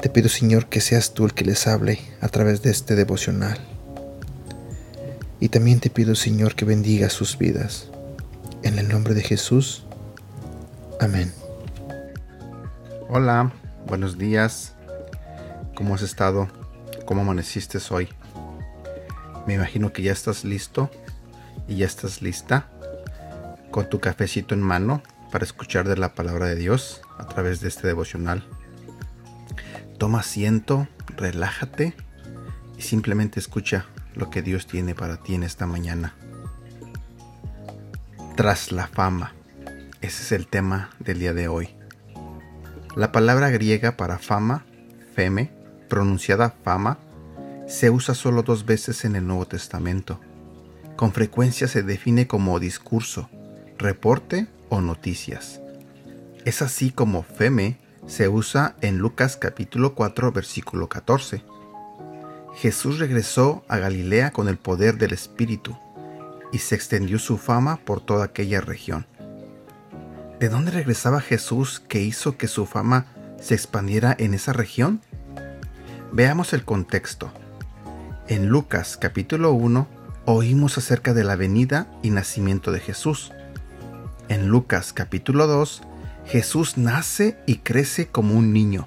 Te pido, Señor, que seas tú el que les hable a través de este devocional. Y también te pido, Señor, que bendiga sus vidas. En el nombre de Jesús. Amén. Hola, buenos días. ¿Cómo has estado? ¿Cómo amaneciste hoy? Me imagino que ya estás listo y ya estás lista con tu cafecito en mano para escuchar de la palabra de Dios a través de este devocional. Toma asiento, relájate y simplemente escucha lo que Dios tiene para ti en esta mañana. Tras la fama. Ese es el tema del día de hoy. La palabra griega para fama, feme, pronunciada fama, se usa solo dos veces en el Nuevo Testamento. Con frecuencia se define como discurso, reporte o noticias. Es así como feme se usa en Lucas capítulo 4 versículo 14. Jesús regresó a Galilea con el poder del Espíritu y se extendió su fama por toda aquella región. ¿De dónde regresaba Jesús que hizo que su fama se expandiera en esa región? Veamos el contexto. En Lucas capítulo 1 oímos acerca de la venida y nacimiento de Jesús. En Lucas capítulo 2, Jesús nace y crece como un niño.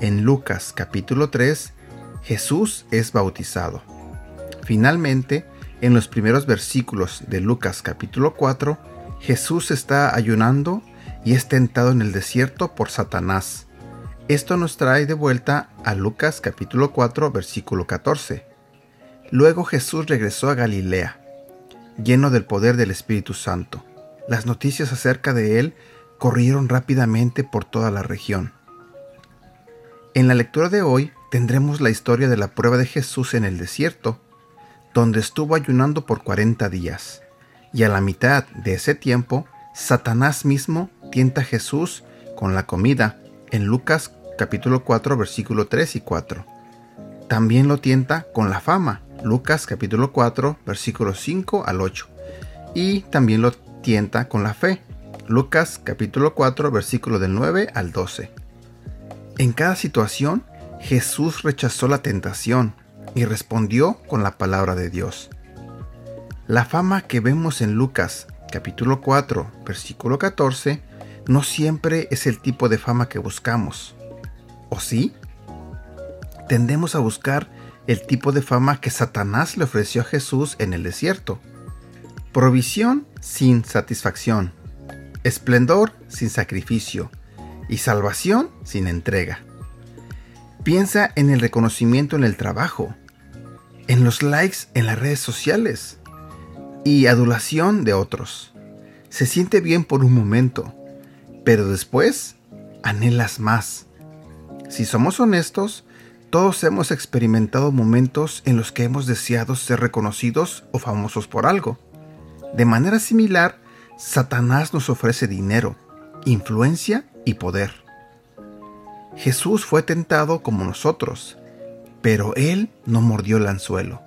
En Lucas capítulo 3, Jesús es bautizado. Finalmente, en los primeros versículos de Lucas capítulo 4, Jesús está ayunando y es tentado en el desierto por Satanás. Esto nos trae de vuelta a Lucas capítulo 4 versículo 14. Luego Jesús regresó a Galilea, lleno del poder del Espíritu Santo. Las noticias acerca de él corrieron rápidamente por toda la región. En la lectura de hoy tendremos la historia de la prueba de Jesús en el desierto, donde estuvo ayunando por 40 días y a la mitad de ese tiempo, Satanás mismo tienta a Jesús con la comida en Lucas capítulo 4 versículo 3 y 4. También lo tienta con la fama, Lucas capítulo 4 versículo 5 al 8. Y también lo tienta con la fe, Lucas capítulo 4 versículo del 9 al 12. En cada situación, Jesús rechazó la tentación y respondió con la palabra de Dios. La fama que vemos en Lucas capítulo 4 versículo 14 no siempre es el tipo de fama que buscamos. ¿O sí? Tendemos a buscar el tipo de fama que Satanás le ofreció a Jesús en el desierto. Provisión sin satisfacción, esplendor sin sacrificio y salvación sin entrega. Piensa en el reconocimiento en el trabajo, en los likes en las redes sociales, y adulación de otros. Se siente bien por un momento, pero después anhelas más. Si somos honestos, todos hemos experimentado momentos en los que hemos deseado ser reconocidos o famosos por algo. De manera similar, Satanás nos ofrece dinero, influencia y poder. Jesús fue tentado como nosotros, pero él no mordió el anzuelo.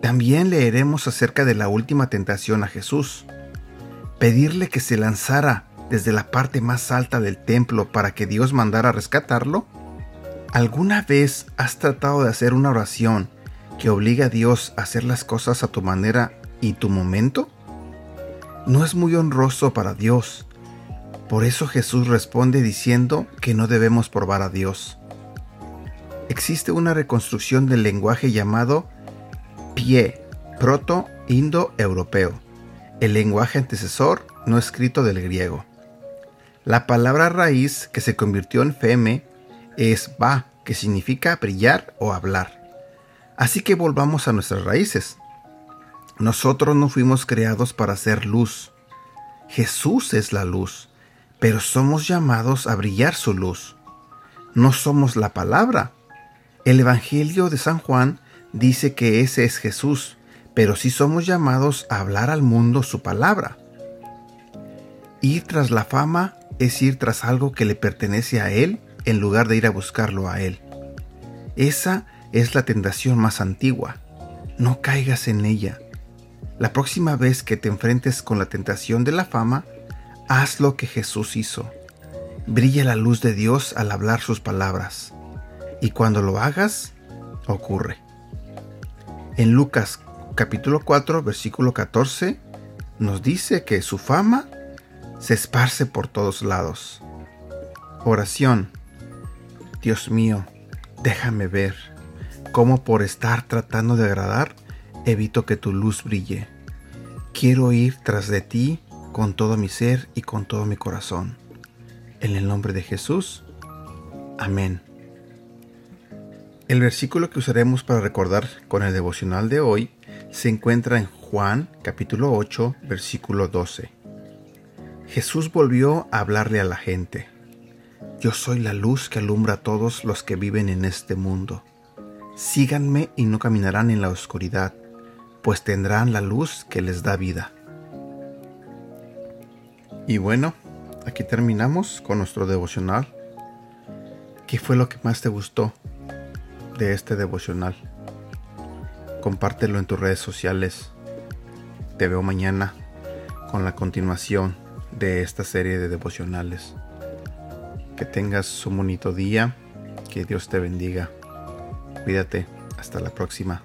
También leeremos acerca de la última tentación a Jesús. Pedirle que se lanzara desde la parte más alta del templo para que Dios mandara a rescatarlo. ¿Alguna vez has tratado de hacer una oración que obliga a Dios a hacer las cosas a tu manera y tu momento? No es muy honroso para Dios. Por eso Jesús responde diciendo que no debemos probar a Dios. Existe una reconstrucción del lenguaje llamado pie, proto-indo-europeo, el lenguaje antecesor no escrito del griego. La palabra raíz que se convirtió en feme es ba, que significa brillar o hablar. Así que volvamos a nuestras raíces. Nosotros no fuimos creados para ser luz. Jesús es la luz, pero somos llamados a brillar su luz. No somos la palabra. El Evangelio de San Juan dice que ese es Jesús, pero sí somos llamados a hablar al mundo su palabra. Ir tras la fama es ir tras algo que le pertenece a Él en lugar de ir a buscarlo a Él. Esa es la tentación más antigua. No caigas en ella. La próxima vez que te enfrentes con la tentación de la fama, haz lo que Jesús hizo. Brilla la luz de Dios al hablar sus palabras. Y cuando lo hagas, ocurre. En Lucas capítulo 4, versículo 14, nos dice que su fama se esparce por todos lados. Oración. Dios mío, déjame ver cómo por estar tratando de agradar, evito que tu luz brille. Quiero ir tras de ti con todo mi ser y con todo mi corazón. En el nombre de Jesús. Amén. El versículo que usaremos para recordar con el devocional de hoy se encuentra en Juan capítulo 8 versículo 12. Jesús volvió a hablarle a la gente. Yo soy la luz que alumbra a todos los que viven en este mundo. Síganme y no caminarán en la oscuridad, pues tendrán la luz que les da vida. Y bueno, aquí terminamos con nuestro devocional. ¿Qué fue lo que más te gustó de este devocional? Compártelo en tus redes sociales. Te veo mañana con la continuación de esta serie de devocionales. Que tengas un bonito día. Que Dios te bendiga. Cuídate. Hasta la próxima.